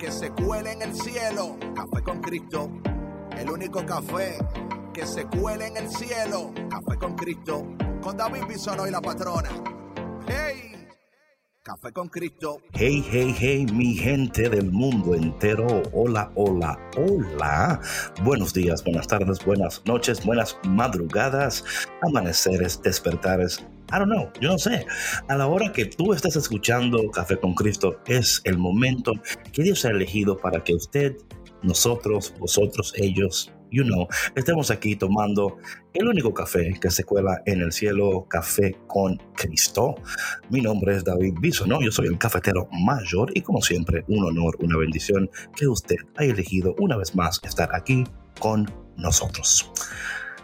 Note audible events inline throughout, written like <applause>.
que se cuele en el cielo. Café con Cristo. El único café que se cuele en el cielo. Café con Cristo. Con David Bisonó y la patrona. ¡Hey! Café con Cristo. Hey, hey, hey, mi gente del mundo entero. Hola, hola, hola. Buenos días, buenas tardes, buenas noches, buenas madrugadas, amaneceres, despertares. I don't know, yo no sé. A la hora que tú estés escuchando Café con Cristo es el momento que Dios ha elegido para que usted, nosotros, vosotros, ellos, you know, estemos aquí tomando el único café que se cuela en el cielo, Café con Cristo. Mi nombre es David Biso, ¿no? Yo soy el cafetero mayor y como siempre, un honor, una bendición que usted haya elegido una vez más estar aquí con nosotros.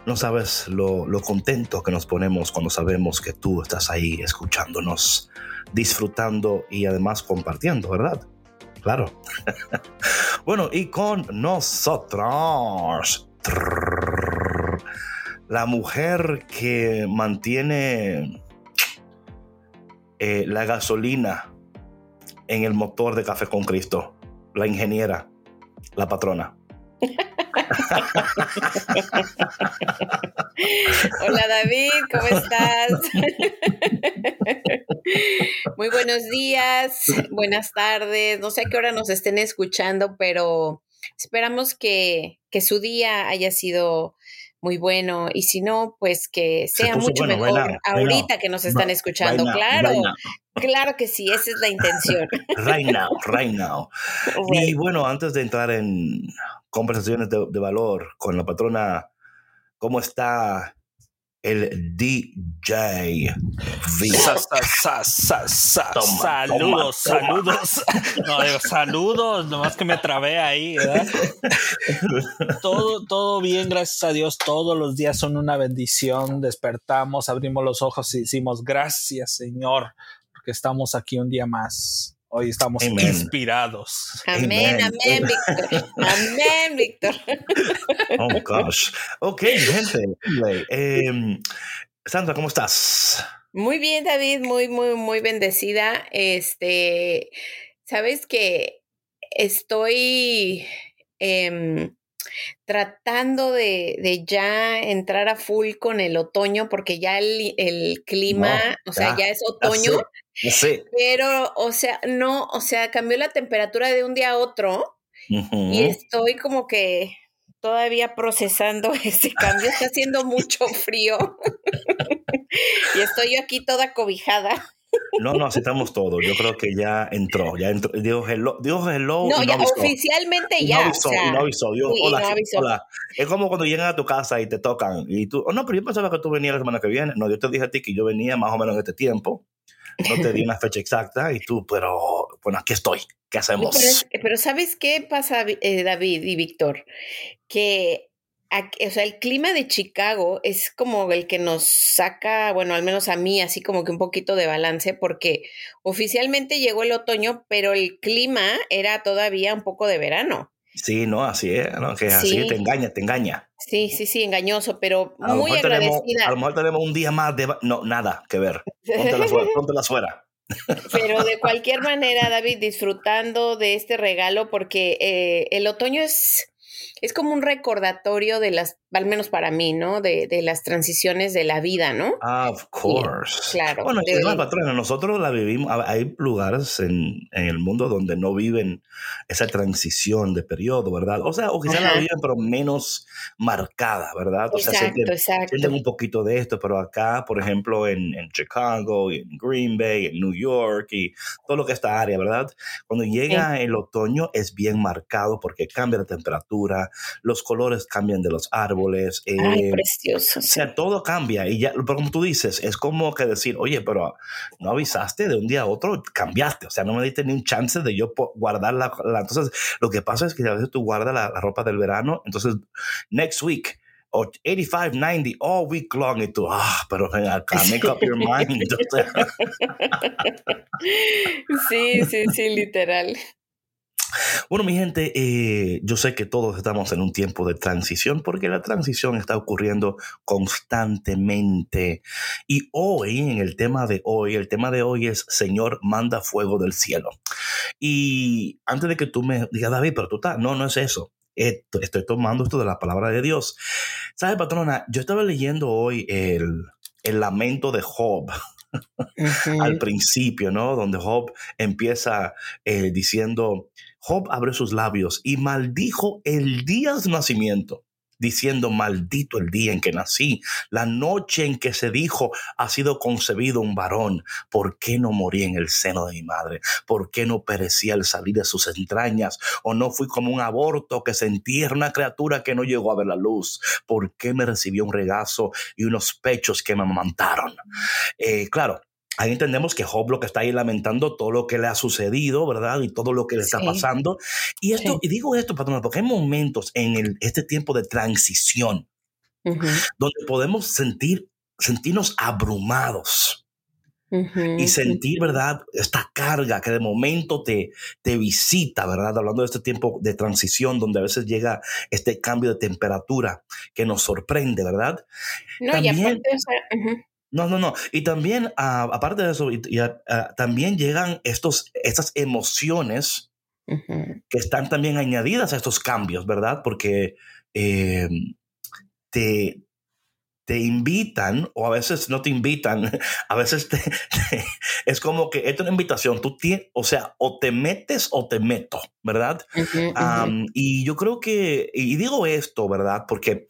No sabes lo, contento que nos ponemos cuando sabemos que tú estás ahí escuchándonos, disfrutando y además compartiendo, ¿verdad? Claro. <laughs> bueno, y con nosotros, la mujer que mantiene eh, la gasolina en el motor de Café con Cristo, la ingeniera, la patrona. <laughs> Hola David, ¿cómo estás? Muy buenos días, buenas tardes, no sé a qué hora nos estén escuchando, pero esperamos que, que su día haya sido muy bueno y si no, pues que sea mucho bueno, mejor ahorita que nos están escuchando. claro, claro que sí, esa es la intención. Right now, right now. Y bueno, antes de entrar en conversaciones de, de valor con la patrona, ¿cómo está el DJ? Sa- sa- sa- sa- sa- Toma, saludos, toma, saludos. No, digo, saludos, nomás que me trabé ahí, ¿verdad? Todo, todo bien, gracias a Dios. Todos los días son una bendición. Despertamos, abrimos los ojos y decimos gracias, Señor, porque estamos aquí un día más. Hoy estamos Amen. inspirados. Amén, amén, Víctor. Amén, Víctor. Oh, gosh. Ok, gente. em, Sandra, ¿cómo estás? Muy bien, David, muy, muy, muy bendecida. Este, sabes que estoy em, tratando de, de ya entrar a full con el otoño, porque ya el, el clima, No, o sea, ya, ya es otoño, Ya sé. pero, o sea, no, o sea, cambió la temperatura de un día a otro y estoy como que todavía procesando <laughs> ese cambio. Está haciendo mucho frío <laughs> y estoy yo aquí toda cobijada. No, no, aceptamos todo. Yo creo que ya entró. Ya entró. Dijo hello. Dijo hello No, y no ya avisó. oficialmente Y ya. no o avisó, sea, y no avisó. Dijo, sí, y hola, no avisó. hola. Es como cuando llegan a tu casa y te tocan. Y tú, oh, no, pero yo pensaba que tú venías la semana que viene. No, yo te dije a ti que yo venía más o menos en este tiempo. No te di una fecha exacta. Y tú, pero bueno, aquí estoy. ¿Qué hacemos? Pero, es- pero ¿sabes qué pasa, eh, David y Víctor? Que o sea, el clima de Chicago es como el que nos saca, bueno, al menos a mí, así como que un poquito de balance, porque oficialmente llegó el otoño, pero el clima era todavía un poco de verano. Sí, no, así es. ¿no? Que es así, Sí. te engaña, te engaña. Sí, sí, sí, engañoso, pero A muy tenemos, agradecida. a lo mejor tenemos un día más de... No, nada que ver. Fuera. <laughs> póntela fuera. Pero de <laughs> cualquier manera, David, disfrutando de este regalo, porque eh, el otoño es, es como un recordatorio de las, al menos para mí, ¿no? De, de las transiciones de la vida, ¿no? Ah, of course. claro. Bueno, De- además, patrona, nosotros la vivimos. Hay lugares en, en el mundo donde no viven esa transición de periodo, ¿verdad? O sea, o quizás la viven, pero menos marcada, ¿verdad? O sea, Exacto, sienten, exacto. sienten un poquito de esto, pero acá, por ejemplo, en, en Chicago, y en Green Bay, en New York y todo lo que es esta área, ¿verdad? Cuando llega el otoño es bien marcado porque cambia la temperatura, los colores cambian de los árboles. Ay, eh, precioso. o sea, todo cambia y ya, pero como tú dices, es como que decir, oye, pero no avisaste de un día a otro, cambiaste, o sea, no me diste ni un chance de yo guardar la, la- Entonces, lo que pasa es que a veces tú guardas la, la ropa del verano, entonces, next week, o 85, 90, all week long, y tú, ah, pero ven acá, <laughs> make up your mind. <laughs> Sí, sí, sí, literal. Bueno, mi gente, eh, yo sé que todos estamos en un tiempo de transición porque la transición está ocurriendo constantemente. Y hoy, en el tema de hoy, el tema de hoy es Señor, manda fuego del cielo. Y antes de que tú me digas, David, pero tú estás, no, no es eso. Estoy tomando esto de la palabra de Dios. ¿Sabes, patrona? Yo estaba leyendo hoy el, el lamento de Job Al principio, ¿no? Donde Job empieza eh, diciendo, Job abrió sus labios y maldijo el día de su nacimiento, diciendo, maldito el día en que nací, la noche en que se dijo, ha sido concebido un varón, ¿por qué no morí en el seno de mi madre? ¿Por qué no perecía al salir de sus entrañas? ¿O no fui como un aborto que se entierra una criatura que no llegó a ver la luz? ¿Por qué me recibió un regazo y unos pechos que me amamantaron? Eh, claro, ahí entendemos que Job lo que está ahí lamentando todo lo que le ha sucedido, ¿verdad? Y todo lo que le está Sí. pasando. Y esto, Sí. y digo esto, patrón, porque hay momentos en el- este tiempo de transición Ujú, donde podemos sentir, sentirnos abrumados ujú, y sentir, ¿verdad? Esta carga que de momento te, te visita, ¿verdad? Hablando de este tiempo de transición donde a veces llega este cambio de temperatura que nos sorprende, ¿verdad? No, y También- aparte, o sea, ujú, No, no, no. Y también, ah, aparte de eso, y- y, ah, ah, también llegan estos, estas emociones que están también añadidas a estos cambios, ¿verdad? Porque eh, te, te invitan, o a veces no te invitan, <laughs> a veces te- te- <laughs> es como que es una invitación, tú tienes, o sea, o te metes o te meto, ¿verdad? Y yo creo que, y digo esto, ¿verdad? Porque,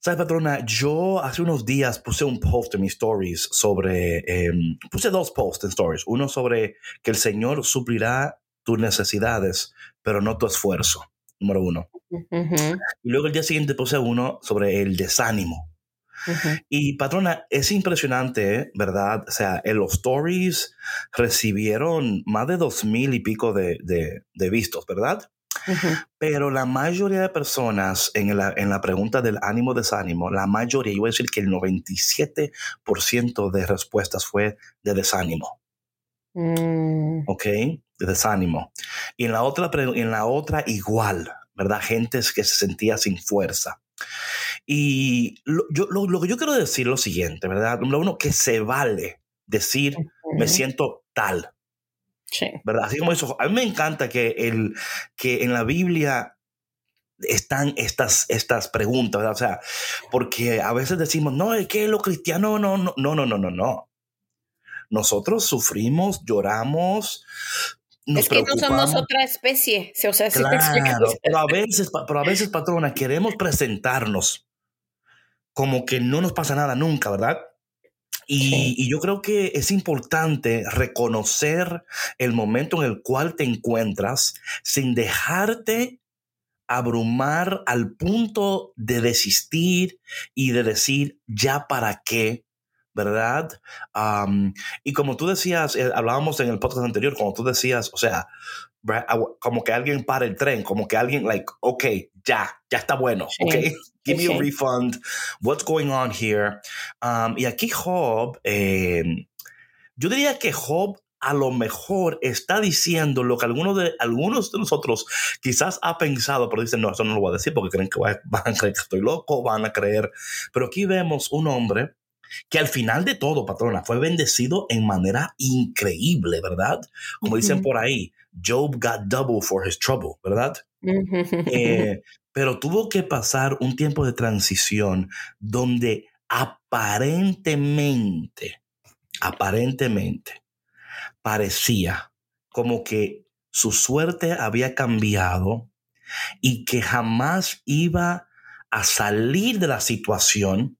¿sabes, patrona? Yo hace unos días puse un post en mis stories sobre, em, puse dos posts en stories. Uno sobre que el Señor suplirá tus necesidades, pero no tu esfuerzo, número uno. Y luego el día siguiente puse uno sobre el desánimo. Y patrona, es impresionante, ¿verdad? O sea, en los stories recibieron más de dos mil y pico de, de, de vistos, ¿verdad? Ujú. Pero la mayoría de personas en la, en la pregunta del ánimo desánimo, la mayoría, yo voy a decir que el 97% de respuestas fue de desánimo, Mm, ¿ok? De desánimo. Y en la otra, en la otra igual, ¿verdad? Gente que se sentía sin fuerza. Y lo, yo, lo, lo que yo quiero decir es lo siguiente, ¿verdad? Número uno, que se vale decir, me ujú. siento tal. Sí. ¿verdad? Así como eso, a mí me encanta que, el, que en la Biblia están estas, estas preguntas, ¿verdad? O sea, porque a veces decimos, no, es que lo cristiano, no, no, no, no, no, no, no. Nosotros sufrimos, lloramos, nos es que no somos otra especie. O sea. Claro, pero a veces, pero a veces, patrona, queremos presentarnos como que no nos pasa nada nunca, ¿verdad? Y, Sí. y yo creo que es importante reconocer el momento en el cual te encuentras sin dejarte abrumar al punto de desistir y de decir ya para qué, ¿verdad? Am, y como tú decías, eh, hablábamos en el podcast anterior, como tú decías, o sea, como que alguien para el tren, como que alguien, like, ok, ya, ya está bueno, Sí, ok, give me a refund, what's going on here? Um, y aquí Job, eh, yo diría que Job a lo mejor está diciendo lo que algunos de, algunos de nosotros quizás ha pensado, pero dicen, no, eso no lo voy a decir porque creen que va- <laughs> van a creer que estoy loco, van a creer. Pero aquí vemos un hombre que al final de todo, patrona, fue bendecido en manera increíble, ¿verdad? Como dicen Ujú. por ahí, Job got double for his trouble, ¿verdad? Ujú. Eh, pero tuvo que pasar un tiempo de transición donde aparentemente, aparentemente, parecía como que su suerte había cambiado y que jamás iba a salir de la situación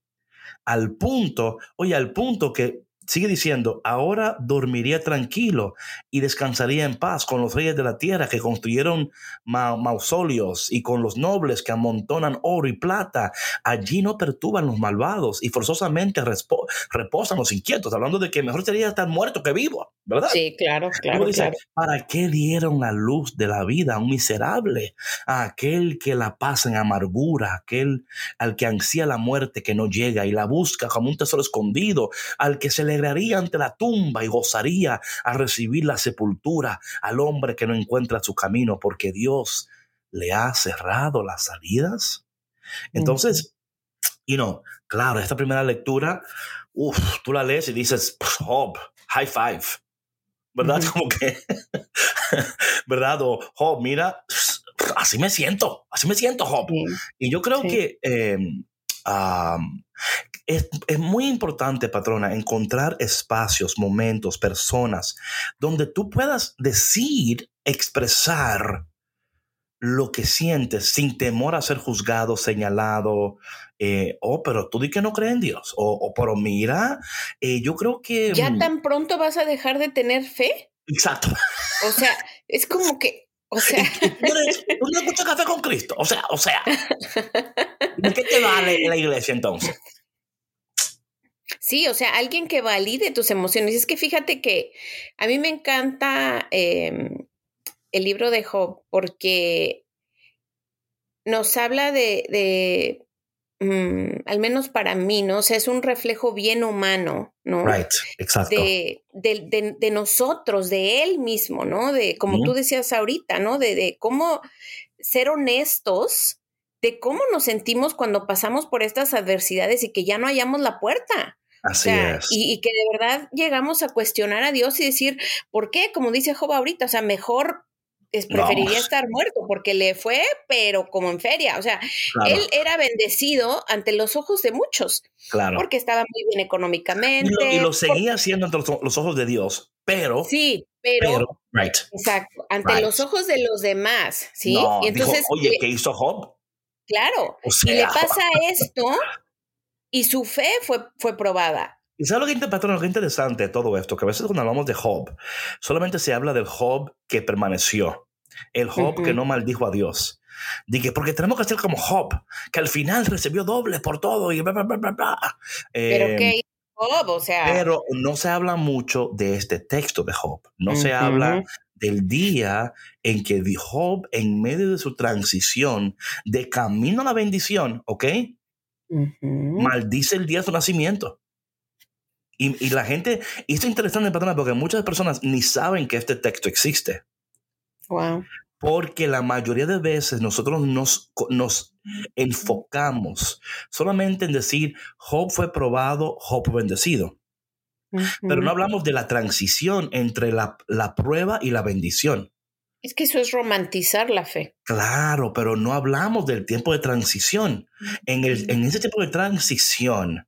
al punto, oye, al punto que sigue diciendo, ahora dormiría tranquilo y descansaría en paz con los reyes de la tierra que construyeron mausoleos y con los nobles que amontonan oro y plata. Allí no perturban los malvados y forzosamente reposan los inquietos, hablando de que mejor sería estar muerto que vivo, ¿verdad? Sí, claro, claro, ¿Para qué dieron la luz de la vida a un miserable, a aquel que la pasa en amargura, aquel al que ansía la muerte que no llega y la busca como un tesoro escondido, al que se alegraría ante la tumba y gozaría a recibir la sepultura, al hombre que no encuentra su camino porque Dios le ha cerrado las salidas? Entonces, y no, claro, esta primera lectura, uf, tú la lees y dices, Job, high five, ¿verdad? Como que, <laughs> ¿verdad? O, Job, mira, así me siento, así me siento, Job. Y yo creo que es, es, muy importante, patrona, encontrar espacios, momentos, personas donde tú puedas decir, expresar lo que sientes sin temor a ser juzgado, señalado. Eh, oh, pero tú di que no crees en Dios. O, o pero mira, eh, yo creo que... ¿Ya mm tan pronto vas a dejar de tener fe? Exacto. O sea, es como que, o sea... <laughs> ¿Tú no escuchas café con Cristo? O sea, o sea. ¿De qué te vale la iglesia entonces? Sí, o sea, alguien que valide tus emociones. Es que fíjate que a mí me encanta em, el libro de Job porque nos habla de, de mm, al menos para mí, ¿no? O sea, es un reflejo bien humano, ¿no? Right, exacto. De, de, de nosotros, de él mismo, ¿no? De, como tú decías ahorita, ¿no? De, de cómo ser honestos, de cómo nos sentimos cuando pasamos por estas adversidades y que ya no hallamos la puerta. Así es. Y, y, que de verdad llegamos a cuestionar a Dios y decir, ¿por qué? Como dice Job ahorita, o sea, mejor es, preferiría estar muerto porque le fue, pero como en feria. O sea, él era bendecido ante los ojos de muchos. Claro. Porque estaba muy bien económicamente. Y lo, seguía haciendo ante los, ojos de Dios, pero. Sí, pero. right. Exacto. Ante los ojos de los demás. ¿Sí? y entonces. Oye, ¿qué hizo Job? Claro. y le pasa esto y su fe fue, fue probada. ¿Y sabes lo que, lo que interesante de todo esto? Que a veces cuando hablamos de Job, solamente se habla del Job que permaneció, el Job que no maldijo a Dios. Dije, porque tenemos que ser como Job, que al final recibió doble por todo y bla, bla, bla, bla. pero em, ¿qué Job? O sea. Pero no se habla mucho de este texto de Job. No se habla del día en que Job, en medio de su transición de camino a la bendición, ¿ok? Maldice el día de su nacimiento. Y, la gente, y esto es interesante, patrona, porque muchas personas ni saben que este texto existe. Wow. Porque la mayoría de veces nosotros nos, nos enfocamos solamente en decir, Job fue probado, Job bendecido. Pero no hablamos de la transición entre la, la prueba y la bendición. Es que eso es romantizar la fe. Claro, pero no hablamos del tiempo de transición. En, el, en ese tiempo de transición,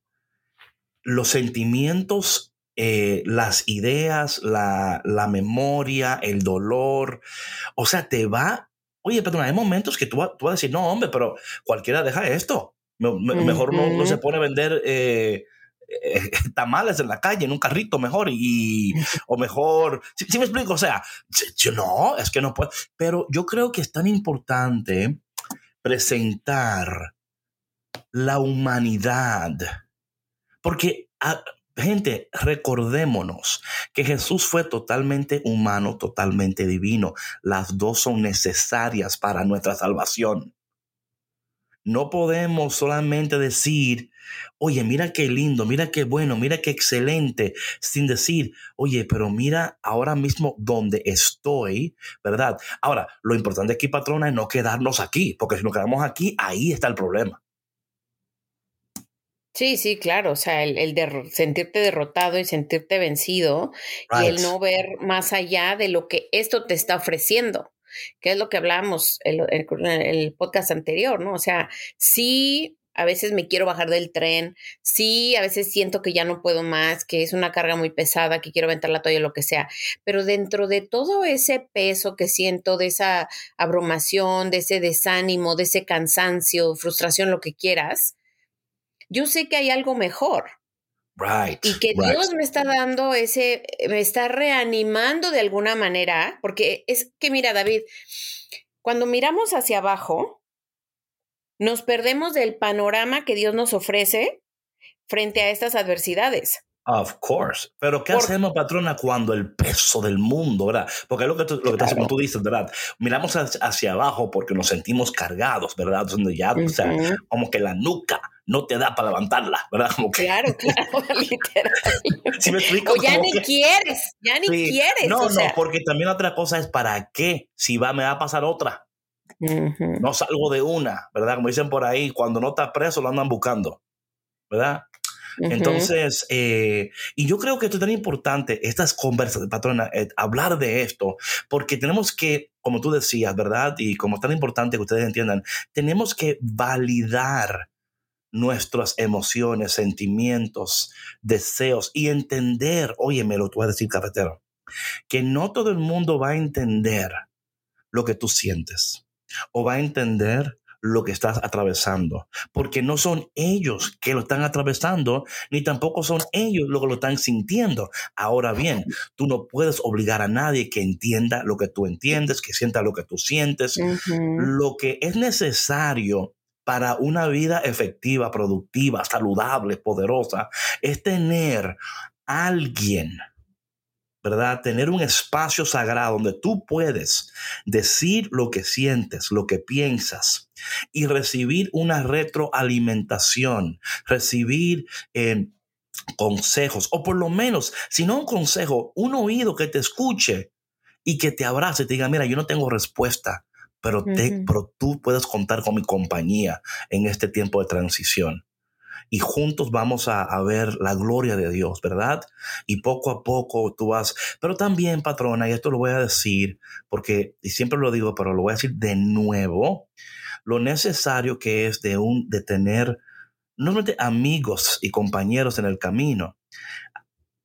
los sentimientos, eh, las ideas, la, la, memoria, el dolor, o sea, te va, oye, perdón, hay momentos que tú, tú vas a decir, no, hombre, pero cualquiera deja esto, mejor no, no, se pone a vender... Eh, eh, <laughs> tamales en la calle, en un carrito mejor, y, <laughs> o mejor, si me explico? O sea, yo no, es que no puedo, pero yo creo que es tan importante presentar la humanidad porque, ah, gente, recordémonos que Jesús fue totalmente humano, totalmente divino. Las dos son necesarias para nuestra salvación. No podemos solamente decir, oye, mira qué lindo, mira qué bueno, mira qué excelente, sin decir, oye, pero mira ahora mismo donde estoy, ¿verdad? Ahora, lo importante aquí, patrona, es no quedarnos aquí, porque si nos quedamos aquí, ahí está el problema. Sí, sí, claro, o sea, el, de sentirte derrotado y sentirte vencido y el no ver más allá de lo que esto te está ofreciendo, que es lo que hablábamos en el, podcast anterior, ¿no? O sea, sí, a veces me quiero bajar del tren, sí, a veces siento que ya no puedo más, que es una carga muy pesada, que quiero aventar la toalla, lo que sea, pero dentro de todo ese peso que siento, de esa abrumación, de ese desánimo, de ese cansancio, frustración, lo que quieras, yo sé que hay algo mejor. Right. Y que right. Dios me está dando ese, me está reanimando de alguna manera, porque es que mira, David, cuando miramos hacia abajo, nos perdemos del panorama que Dios nos ofrece frente a estas adversidades. Of course. Pero ¿qué Por- hacemos, patrona, cuando el peso del mundo, ¿verdad? Porque es lo que tú, lo que Claro. tú dices, ¿verdad? Miramos hacia, abajo porque nos sentimos cargados, ¿verdad? Donde ya, o sea, como que la nuca no te da para levantarla, ¿verdad? Como que, Claro, <laughs> claro, <laughs> literal. ¿sí me explico? O ya Como ni que- quieres, ya ni Sí. quieres. No, o sea. no, porque también otra cosa es para qué, si va, me va a pasar otra. Ujú. No salgo de una, ¿verdad? Como dicen por ahí, cuando no está preso lo andan buscando, ¿verdad? Entonces, eh, y yo creo que esto es tan importante, estas conversas, patrona, eh, hablar de esto, porque tenemos que, como tú decías, ¿verdad? Y como es tan importante que ustedes entiendan, tenemos que validar nuestras emociones, sentimientos, deseos y entender, oye, me lo tú vas a decir, cafetero, que no todo el mundo va a entender lo que tú sientes o va a entender lo que estás atravesando, porque no son ellos que lo están atravesando, ni tampoco son ellos los que lo están sintiendo. Ahora bien, tú no puedes obligar a nadie que entienda lo que tú entiendes, que sienta lo que tú sientes. Lo que es necesario para una vida efectiva, productiva, saludable, poderosa, es tener alguien, ¿verdad? Tener un espacio sagrado donde tú puedes decir lo que sientes, lo que piensas y recibir una retroalimentación, recibir eh, consejos, o por lo menos, si no un consejo, un oído que te escuche y que te abrace y te diga, mira, yo no tengo respuesta, pero, te, pero tú puedes contar con mi compañía en este tiempo de transición. Y juntos vamos a, a ver la gloria de Dios, ¿verdad? Y poco a poco tú vas. Pero también, patrona, y esto lo voy a decir, porque, y siempre lo digo, pero lo voy a decir de nuevo, lo necesario que es de, un, de tener no solamente amigos y compañeros en el camino,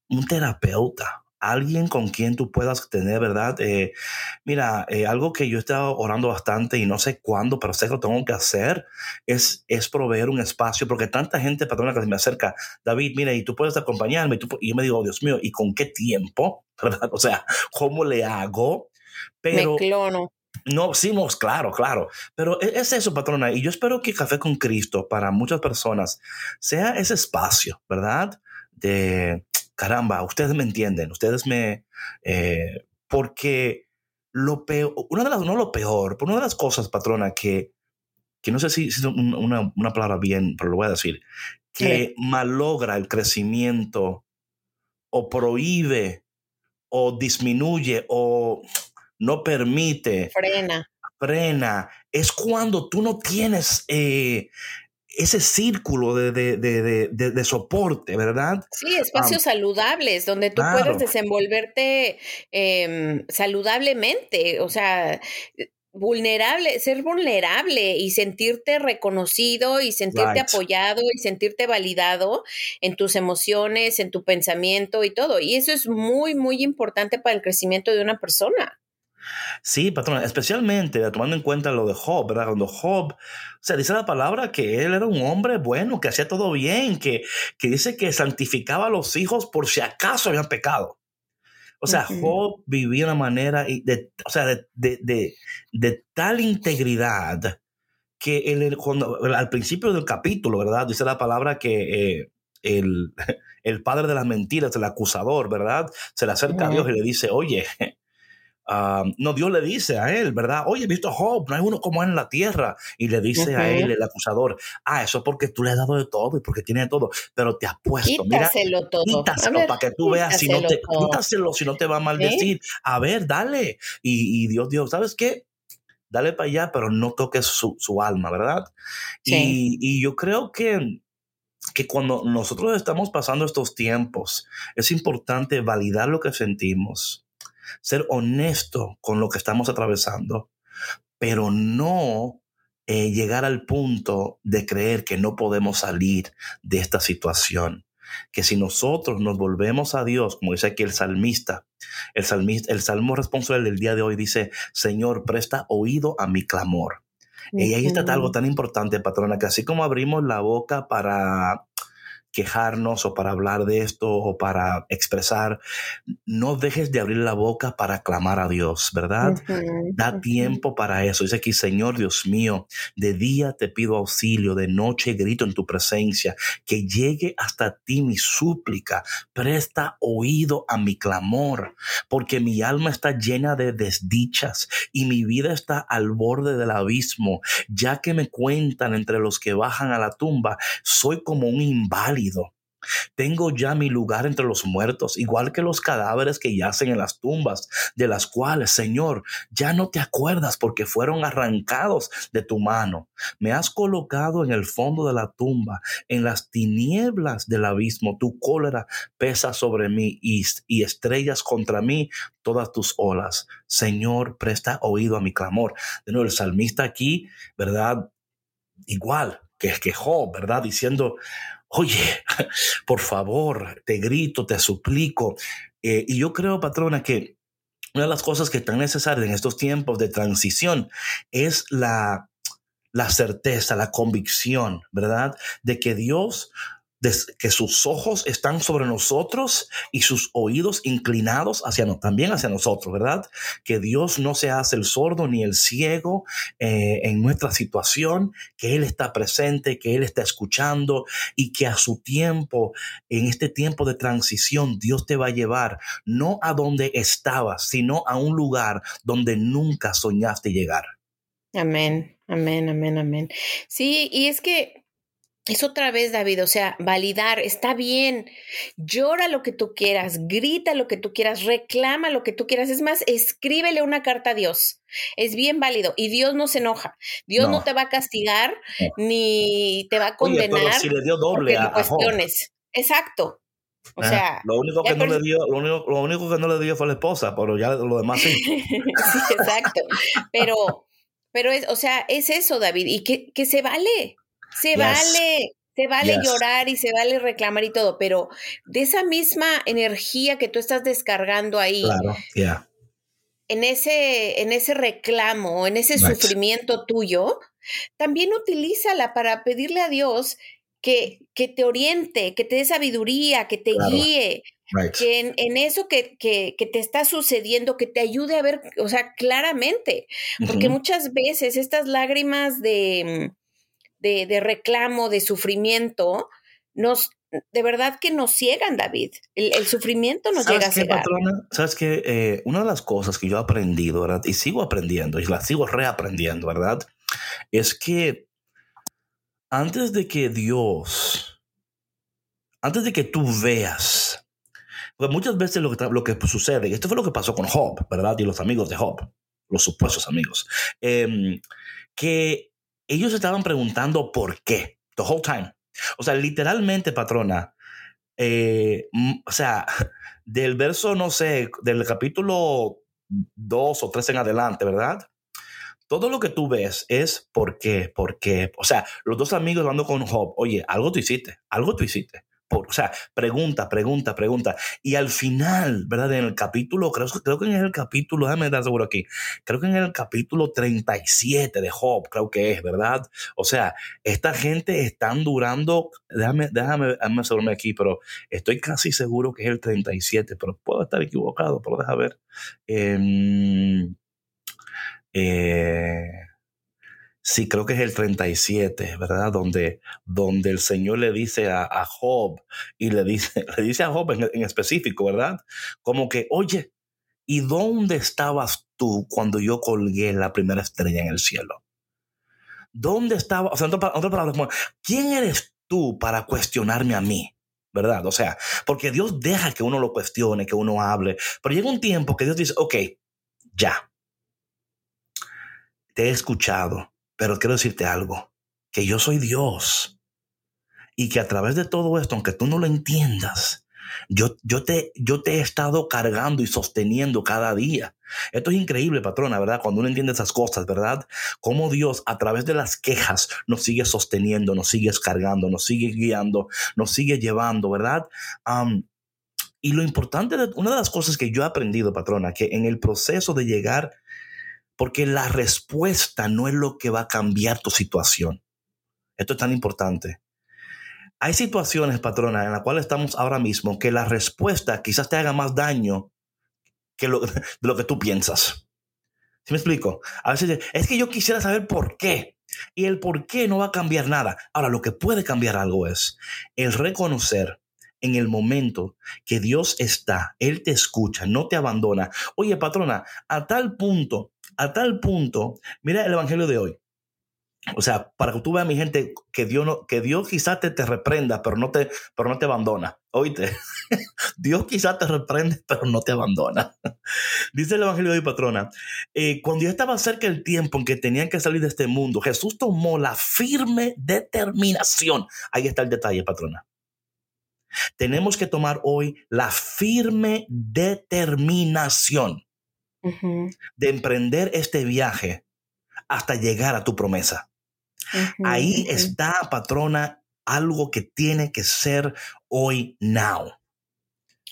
un terapeuta, alguien con quien tú puedas tener, ¿verdad? Eh, mira, eh, algo que yo he estado orando bastante y no sé cuándo, pero sé que lo tengo que hacer, es, es proveer un espacio, porque tanta gente, patrona, que se me acerca, David, mira, y tú puedes acompañarme, y, tú pu- y yo me digo, oh, Dios mío, ¿y con qué tiempo? <laughs> ¿Verdad? O sea, ¿cómo le hago? Pero Me clono. no, sí, no, claro, claro. Pero e- es eso, patrona. Y yo espero que Café con Cristo para muchas personas sea ese espacio, ¿verdad? De, caramba, ustedes me entienden, ustedes me... eh, porque lo peor, una de las, no lo peor, pero una de las cosas, patrona, que, que no sé si, si es un- una, una palabra bien, pero lo voy a decir, que malogra el crecimiento o prohíbe o disminuye o no permite Frena. frena es cuando tú no tienes eh, ese círculo de, de, de, de, soporte, ¿verdad? Sí, espacios saludables donde tú claro. puedes desenvolverte em, saludablemente, o sea, vulnerable, ser vulnerable y sentirte reconocido y sentirte Right. apoyado y sentirte validado en tus emociones, en tu pensamiento y todo. Y eso es muy, muy importante para el crecimiento de una persona. Sí, patrona, especialmente tomando en cuenta lo de Job, ¿verdad? Cuando Job, o sea, dice la palabra que él era un hombre bueno, que hacía todo bien, que, que dice que santificaba a los hijos por si acaso habían pecado. O sea. Job vivía de una manera, de, o sea, de, de, de, de tal integridad que él, cuando, al principio del capítulo, ¿verdad? Dice la palabra que eh, el, <laughs> el padre de las mentiras, el acusador, ¿verdad? Se le acerca a. Dios y le dice, oye, ah, no, Dios le dice a él, ¿verdad? Oye, he visto a Job, no hay uno como él en la tierra. Y le dice a él, el acusador, ah, eso es porque tú le has dado de todo y porque tiene de todo, pero te apuesto, mira, Quítaselo todo. A quítaselo ver, para que tú veas si no te, quítaselo todo. quítaselo si no te va a maldecir. A ver, dale. Y, y Dios, Dios, ¿sabes qué? Dale para allá, pero no toques su, su alma, ¿verdad? Sí. Y, y yo creo que, que cuando nosotros estamos pasando estos tiempos, es importante validar lo que sentimos, ser honesto con lo que estamos atravesando, pero no eh, llegar al punto de creer que no podemos salir de esta situación. Que si nosotros nos volvemos a Dios, como dice aquí el salmista, el salmista, el salmo responsable del día de hoy dice, Señor, presta oído a mi clamor. Y ahí está algo tan importante, patrona, que así como abrimos la boca para quejarnos o para hablar de esto o para expresar, no dejes de abrir la boca para clamar a Dios, ¿verdad? da tiempo para eso. Dice aquí, Señor Dios mío, de día te pido auxilio, de noche grito en tu presencia, que llegue hasta ti mi súplica, presta oído a mi clamor, porque mi alma está llena de desdichas y mi vida está al borde del abismo, ya que me cuentan entre los que bajan a la tumba, soy como un inválido. Tengo ya mi lugar entre los muertos, igual que los cadáveres que yacen en las tumbas, de las cuales, Señor, ya no te acuerdas porque fueron arrancados de tu mano. Me has colocado en el fondo de la tumba, en las tinieblas del abismo. Tu cólera pesa sobre mí y, estrellas contra mí todas tus olas. Señor, presta oído a mi clamor. De nuevo, el salmista aquí, ¿verdad? Igual que, que Job, ¿verdad? Diciendo, oye, <laughs> por favor, te grito, te suplico. Eh, y yo creo, patrona, que una de las cosas que están necesarias en estos tiempos de transición es la, la certeza, la convicción, ¿verdad? De que Dios que sus ojos están sobre nosotros y sus oídos inclinados hacia también hacia nosotros, ¿verdad? Que Dios no se hace el sordo ni el ciego eh, en nuestra situación, que Él está presente, que Él está escuchando y que a su tiempo, en este tiempo de transición, Dios te va a llevar no a donde estabas, sino a un lugar donde nunca soñaste llegar. Amén, amén, amén, amén. Sí, y es que es otra vez, David, o sea, validar, está bien, llora lo que tú quieras, grita lo que tú quieras, reclama lo que tú quieras, es más, escríbele una carta a Dios, es bien válido y Dios no se enoja, Dios no, te va a castigar ni te va a condenar. Oye, si le dio doble a, cuestiones. Exacto. O sea, lo único que no le dio, lo único, lo único que no le dio fue la esposa, pero ya lo demás sí. <laughs> sí, exacto. Pero, pero es, o sea, es eso, David, y que, que se vale. Se vale, se vale llorar y se vale reclamar y todo, pero de esa misma energía que tú estás descargando ahí, en, ese, en ese reclamo, en ese sufrimiento tuyo, también utilízala para pedirle a Dios que, que te oriente, que te dé sabiduría, que te guíe, que en, eso que, que, que, te está sucediendo, que te ayude a ver, o sea, claramente, porque muchas veces estas lágrimas de de, reclamo, de sufrimiento, nos, de verdad que nos ciegan, David. El, sufrimiento nos llega a cegar. Sabes que eh, una de las cosas que yo he aprendido, ¿verdad? Y sigo aprendiendo, y la sigo reaprendiendo, ¿verdad? Es que antes de que Dios, antes de que tú veas, porque muchas veces lo que, lo que sucede, esto fue lo que pasó con Job, ¿verdad? Y los amigos de Job, los supuestos amigos, em, que ellos estaban preguntando por qué, the whole time. O sea, literalmente, patrona, eh, o sea, <laughs> del verso, no sé, del capítulo 2 o 3 en adelante, ¿verdad? Todo lo que tú ves es por qué, por qué. O sea, los dos amigos hablando con Job, oye, algo tú hiciste, algo tú hiciste o sea, pregunta, pregunta, pregunta. Y al final, ¿verdad? En el capítulo, creo, creo que en el capítulo, déjame estar seguro aquí, creo que en el capítulo 37 de Job, creo que es, ¿verdad? O sea, esta gente están durando, déjame, déjame, déjame asegurarme aquí, pero estoy casi seguro que es el 37, pero puedo estar equivocado, pero déjame ver. Em, eh, Sí, creo que es el 37, ¿verdad? Donde, donde el Señor le dice a, Job y le dice, <laughs> le dice a Job en, específico, ¿verdad? Como que, oye, ¿y dónde estabas tú cuando yo colgué la primera estrella en el cielo? ¿Dónde estaba? O sea, otra palabra, ¿quién eres tú para cuestionarme a mí? ¿Verdad? O sea, porque Dios deja que uno lo cuestione, que uno hable, pero llega un tiempo que Dios dice, ok, ya, te he escuchado, pero quiero decirte algo, que yo soy Dios y que a través de todo esto, aunque tú no lo entiendas, yo, yo, te, yo te he estado cargando y sosteniendo cada día. Esto es increíble, patrona, ¿verdad? Cuando uno entiende esas cosas, ¿verdad? Cómo Dios a través de las quejas nos sigue sosteniendo, nos sigue cargando, nos sigue guiando, nos sigue llevando, ¿verdad? y lo importante, de, una de las cosas que yo he aprendido, patrona, que en el proceso de llegar porque la respuesta no es lo que va a cambiar tu situación. Esto es tan importante. hay situaciones, patrona, en las cuales estamos ahora mismo que la respuesta quizás te haga más daño que lo, <laughs> de lo que tú piensas. ¿Sí me explico? A veces es que yo quisiera saber por qué. Y el por qué no va a cambiar nada. Ahora, lo que puede cambiar algo es el reconocer en el momento que Dios está, Él te escucha, no te abandona. Oye, patrona, a tal punto, a tal punto, mira el Evangelio de hoy. O sea, para que tú veas, mi gente, que Dios, no, que Dios quizás te, te reprenda, pero no te, pero no te abandona. Oíste, <laughs> Dios quizás te reprende, pero no te abandona. <laughs> Dice el Evangelio de hoy, patrona, eh, cuando ya estaba cerca el tiempo en que tenían que salir de este mundo, Jesús tomó la firme determinación. Ahí está el detalle, patrona. Tenemos que tomar hoy la firme determinación uh -huh. de emprender este viaje hasta llegar a tu promesa. Uh -huh, Ahí uh -huh. está, patrona, algo que tiene que ser hoy, now.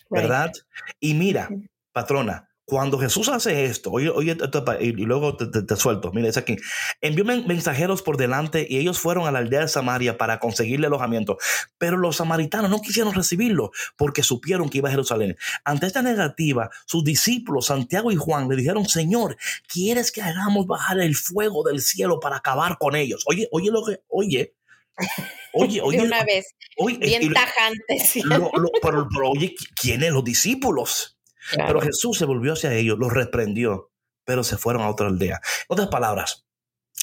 ¿Verdad? Y mira, patrona, cuando Jesús hace esto, oye, oye y luego te, te, te, suelto, mira, es aquí, envió mensajeros por delante y ellos fueron a la aldea de Samaria para conseguirle alojamiento, pero los samaritanos no quisieron recibirlo porque supieron que iba a Jerusalén. Ante esta negativa, sus discípulos, Santiago y Juan, le dijeron, Señor, ¿quieres que hagamos bajar el fuego del cielo para acabar con ellos? Oye, oye lo que, oye, Oye, <laughs> oye. De una vez. Oye, bien y, tajantes. Lo, lo, pero, pero, oye, ¿quiénes los discípulos? Claro. Pero Jesús se volvió hacia ellos, los reprendió, pero se fueron a otra aldea. En otras palabras,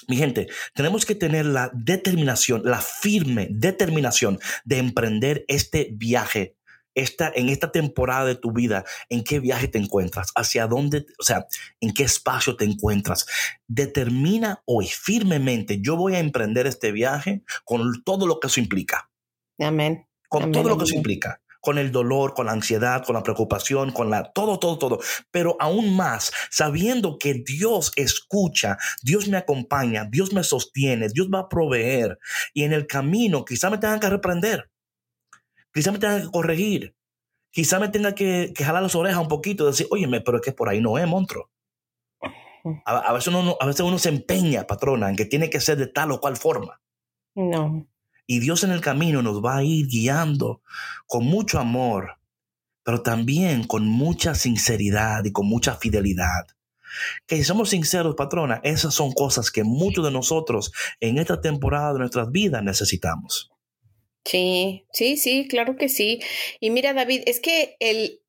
mi gente, tenemos que tener la determinación, la firme determinación de emprender este viaje. Esta, en esta temporada de tu vida, ¿en qué viaje te encuentras? ¿Hacia dónde? O sea, ¿en qué espacio te encuentras? Determina hoy firmemente, yo voy a emprender este viaje con todo lo que eso implica. Amén. Con Amén. todo lo que eso implica con el dolor, con la ansiedad, con la preocupación, con la todo, todo, todo. Pero aún más, sabiendo que Dios escucha, Dios me acompaña, Dios me sostiene, Dios va a proveer. Y en el camino quizá me tengan que reprender, quizá me tengan que corregir, quizá me tenga que, que jalar las orejas un poquito decir, óyeme, pero es que por ahí no es, monstruo. A, a, veces uno, a veces uno se empeña, patrona, en que tiene que ser de tal o cual forma. No. Y Dios en el camino nos va a ir guiando con mucho amor, pero también con mucha sinceridad y con mucha fidelidad. Que si somos sinceros, patrona, esas son cosas que muchos de nosotros en esta temporada de nuestras vidas necesitamos. Sí, sí, sí, claro que sí. Y mira, David, es que el,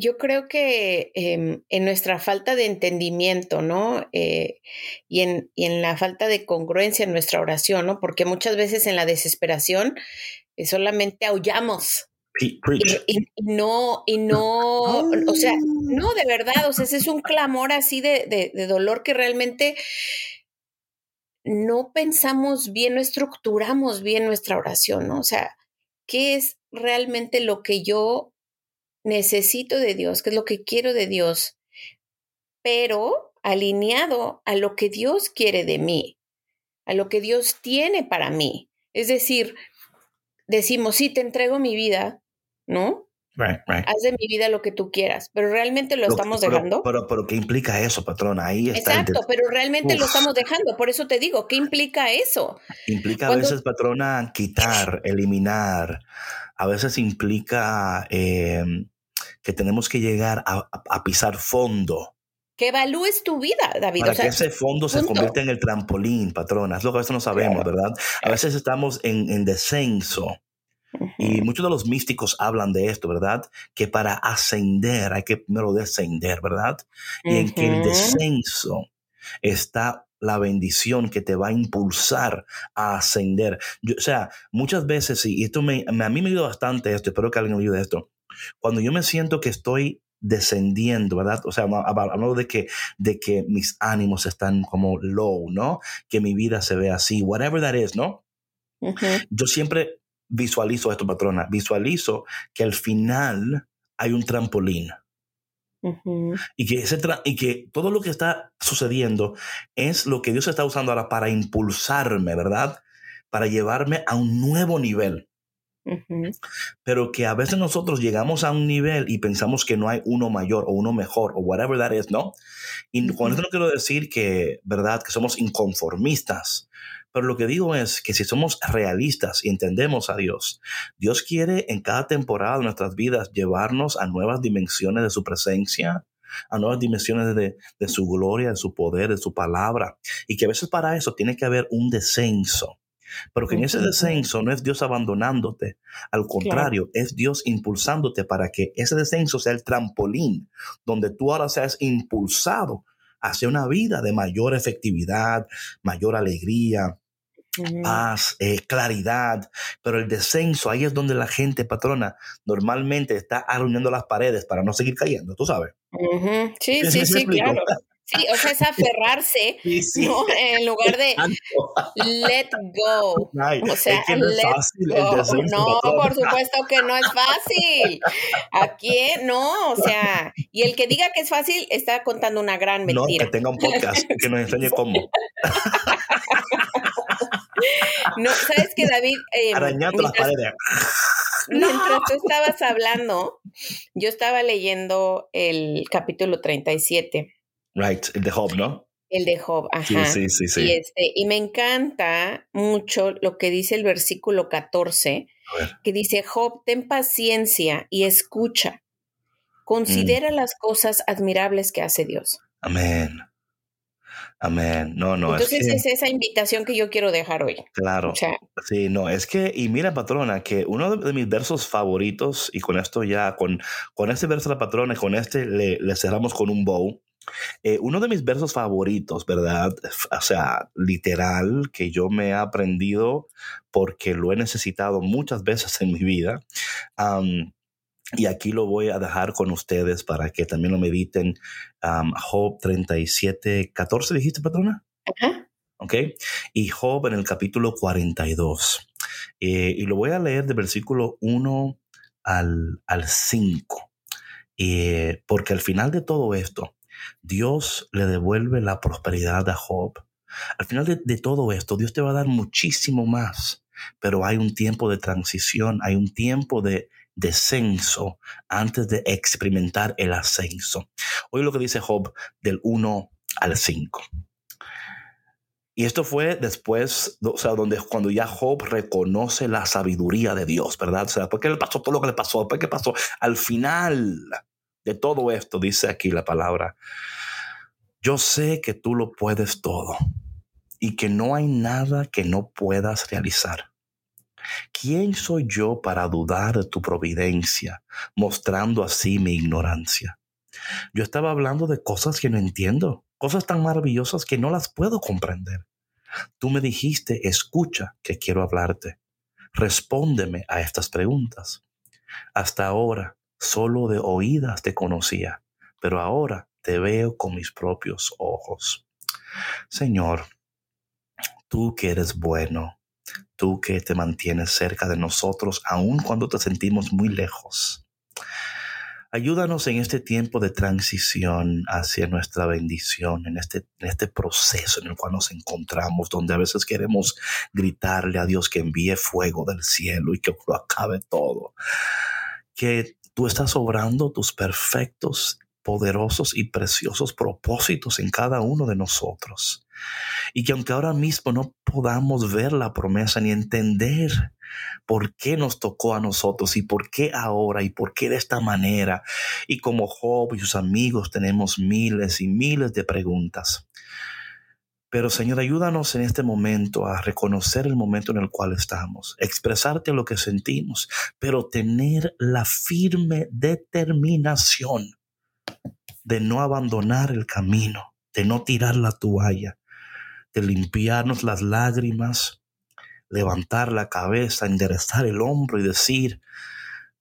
yo creo que eh, en nuestra falta de entendimiento, ¿no? Eh, y, en, y, en, la falta de congruencia en nuestra oración, ¿no? Porque muchas veces en la desesperación eh, solamente aullamos. Y, y, no, y no, o sea, no, de verdad, o sea, ese es un clamor así de, de, de dolor que realmente no pensamos bien, no estructuramos bien nuestra oración, ¿no? O sea, ¿qué es realmente lo que yo necesito de Dios, qué es lo que quiero de Dios, pero alineado a lo que Dios quiere de mí, a lo que Dios tiene para mí. Es decir, decimos, sí, te entrego mi vida, ¿no? Right, right. Haz de mi vida lo que tú quieras, pero realmente lo, lo estamos pero, dejando. Pero, pero, ¿qué implica eso, patrona? Ahí está. Exacto, pero realmente Uf. lo estamos dejando. Por eso te digo, ¿qué implica eso? Implica Cuando... a veces, patrona, quitar, eliminar. A veces implica eh, que tenemos que llegar a, a, a pisar fondo. Que evalúes tu vida, David. Para o sea, que ese fondo punto. se convierta en el trampolín, patrona. Es lo que a veces no sabemos, claro. ¿verdad? A veces estamos en, en descenso. Uh -huh. Y muchos de los místicos hablan de esto, ¿verdad? Que para ascender hay que primero descender, ¿verdad? Y uh -huh. en que el descenso está la bendición que te va a impulsar a ascender. Yo, o sea, muchas veces, y esto me, a mí me ayuda bastante esto, espero que alguien me ayude esto. Cuando yo me siento que estoy descendiendo, ¿verdad? O sea, hablando de que, de que mis ánimos están como low, ¿no? Que mi vida se ve así, whatever that is, ¿no? Uh -huh. Yo siempre visualizo esto, patrona, visualizo que al final hay un trampolín. Uh -huh. y, que ese y que todo lo que está sucediendo es lo que Dios está usando ahora para impulsarme, ¿verdad? Para llevarme a un nuevo nivel. Uh -huh. Pero que a veces nosotros llegamos a un nivel y pensamos que no hay uno mayor o uno mejor o whatever that is, ¿no? Y uh -huh. con eso no quiero decir que, ¿verdad? Que somos inconformistas. Pero lo que digo es que si somos realistas y entendemos a Dios, Dios quiere en cada temporada de nuestras vidas llevarnos a nuevas dimensiones de su presencia, a nuevas dimensiones de, de, su gloria, de su poder, de su palabra. Y que a veces para eso tiene que haber un descenso. Pero que en ese descenso no es Dios abandonándote, al contrario, es Dios impulsándote para que ese descenso sea el trampolín donde tú ahora seas impulsado hacia una vida de mayor efectividad, mayor alegría, paz, eh, claridad, pero el descenso, ahí es donde la gente, patrona, normalmente está arruinando las paredes para no seguir cayendo, tú sabes. Sí, sí, sí, claro. Sí, o sea, es <laughs> aferrarse, ¿no? En lugar de let go. o sea, es let go. No, por supuesto que no es fácil. Aquí no, o sea, y el que diga que es fácil está contando una gran mentira. No, que tenga un podcast que nos enseñe <laughs> cómo. No, ¿sabes qué, David? Eh, Arañando las paredes. <laughs> Mientras tú estabas hablando, yo estaba leyendo el capítulo 37 Right, el de Job, ¿no? El de Job, ajá. Sí, sí, sí. Y, este, y me encanta mucho lo que dice el versículo 14, que dice, Job, ten paciencia y escucha. Considera las cosas admirables que hace Dios. Amén. Amén. No, no. Entonces es, esa invitación que yo quiero dejar hoy. Claro. sí, no, es que, y mira, patrona, que uno de, mis versos favoritos, y con esto ya, con, con este verso de la patrona, y con este le, le cerramos con un bow, eh, uno de mis versos favoritos, ¿verdad? O sea, literal, que yo me he aprendido porque lo he necesitado muchas veces en mi vida. y aquí lo voy a dejar con ustedes para que también lo mediten. Job 37, 14, dijiste, patrona. Ajá. Ok. Y Job en el capítulo 42. Eh, y lo voy a leer de versículo 1 al, al 5. Eh, porque al final de todo esto, Dios le devuelve la prosperidad a Job. Al final de, todo esto, Dios te va a dar muchísimo más, pero hay un tiempo de transición, hay un tiempo de descenso antes de experimentar el ascenso. Hoy lo que dice Job del 1 al 5. Y esto fue después, o sea, donde cuando ya Job reconoce la sabiduría de Dios, ¿verdad? O sea, porque le pasó todo lo que le pasó, ¿por qué pasó? Al final de todo esto, dice aquí la palabra, yo sé que tú lo puedes todo y que no hay nada que no puedas realizar. ¿Quién soy yo para dudar de tu providencia, mostrando así mi ignorancia? Yo estaba hablando de cosas que no entiendo, cosas tan maravillosas que no las puedo comprender. Tú me dijiste, escucha que quiero hablarte. Respóndeme a estas preguntas. Hasta ahora Solo de oídas te conocía, pero ahora te veo con mis propios ojos. Señor, tú que eres bueno, tú que te mantienes cerca de nosotros aun cuando te sentimos muy lejos. Ayúdanos en este tiempo de transición hacia nuestra bendición, en este, en este proceso en el cual nos encontramos, donde a veces queremos gritarle a Dios que envíe fuego del cielo y que lo acabe todo. Que Tú estás obrando tus perfectos, poderosos y preciosos propósitos en cada uno de nosotros. Y que aunque ahora mismo no podamos ver la promesa ni entender por qué nos tocó a nosotros y por qué ahora y por qué de esta manera, y como Job y sus amigos tenemos miles y miles de preguntas. Pero Señor, ayúdanos en este momento a reconocer el momento en el cual estamos, expresarte lo que sentimos, pero tener la firme determinación de no abandonar el camino, de no tirar la toalla, de limpiarnos las lágrimas, levantar la cabeza, enderezar el hombro y decir,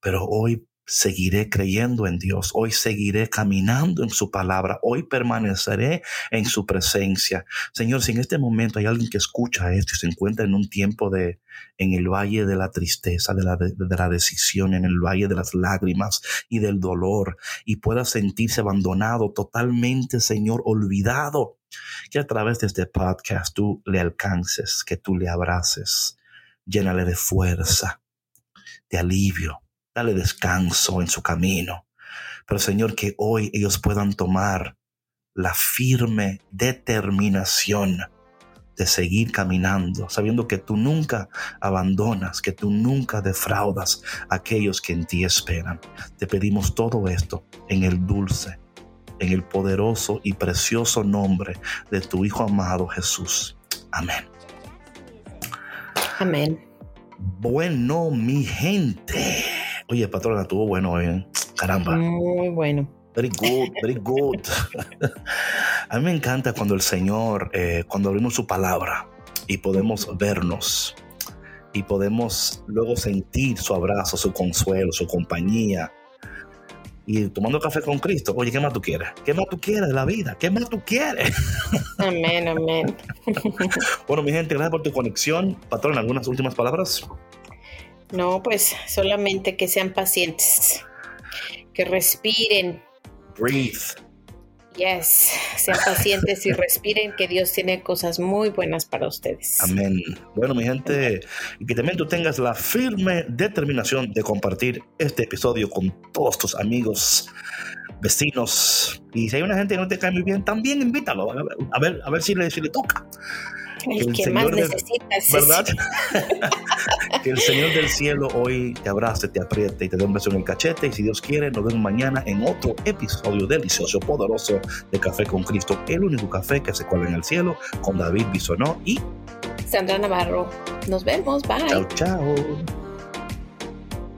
pero hoy seguiré creyendo en Dios, hoy seguiré caminando en su palabra, hoy permaneceré en su presencia. Señor, si en este momento hay alguien que escucha esto y se encuentra en un tiempo de, en el valle de la tristeza, de la, de, la decisión, en el valle de las lágrimas y del dolor, y pueda sentirse abandonado totalmente, Señor, olvidado, que a través de este podcast tú le alcances, que tú le abraces, llénale de fuerza, de alivio dale descanso en su camino. Pero Señor, que hoy ellos puedan tomar la firme determinación de seguir caminando, sabiendo que tú nunca abandonas, que tú nunca defraudas a aquellos que en ti esperan. Te pedimos todo esto en el dulce, en el poderoso y precioso nombre de tu Hijo amado Jesús. Amén. Amén. Bueno, mi gente. Oye, patrona, estuvo bueno hoy. ¿eh? Caramba. Muy bueno. Very good, very good. <laughs> A mí me encanta cuando el Señor, eh, cuando abrimos su palabra y podemos vernos y podemos luego sentir su abrazo, su consuelo, su compañía. Y tomando café con Cristo, oye, ¿qué más tú quieres? ¿Qué más tú quieres de la vida? ¿Qué más tú quieres? <laughs> Amén, amén. bueno, mi gente, gracias por tu conexión. Patrón, ¿algunas últimas palabras? No, pues solamente que sean pacientes, que respiren. Breathe. Yes, sean pacientes y <laughs> respiren que Dios tiene cosas muy buenas para ustedes. Amén. Bueno, mi gente, y que también tú tengas la firme determinación de compartir este episodio con todos tus amigos, vecinos. Y si hay una gente que no te cae muy bien, también invítalo. A ver, a ver, si, le, si le toca. El, que más necesitas. ¿Verdad? <laughs> que el Señor del cielo hoy te abrace, te apriete y te dé un beso en el cachete. Y si Dios quiere, nos vemos mañana en otro episodio delicioso, poderoso de Café con Cristo, el único café que se cuela en el cielo, con David Bisonó y Sandra Navarro. Nos vemos. Bye. Chao, chao.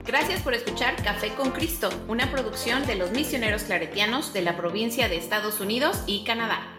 Gracias por escuchar Café con Cristo, una producción de los misioneros claretianos de la provincia de Estados Unidos y Canadá.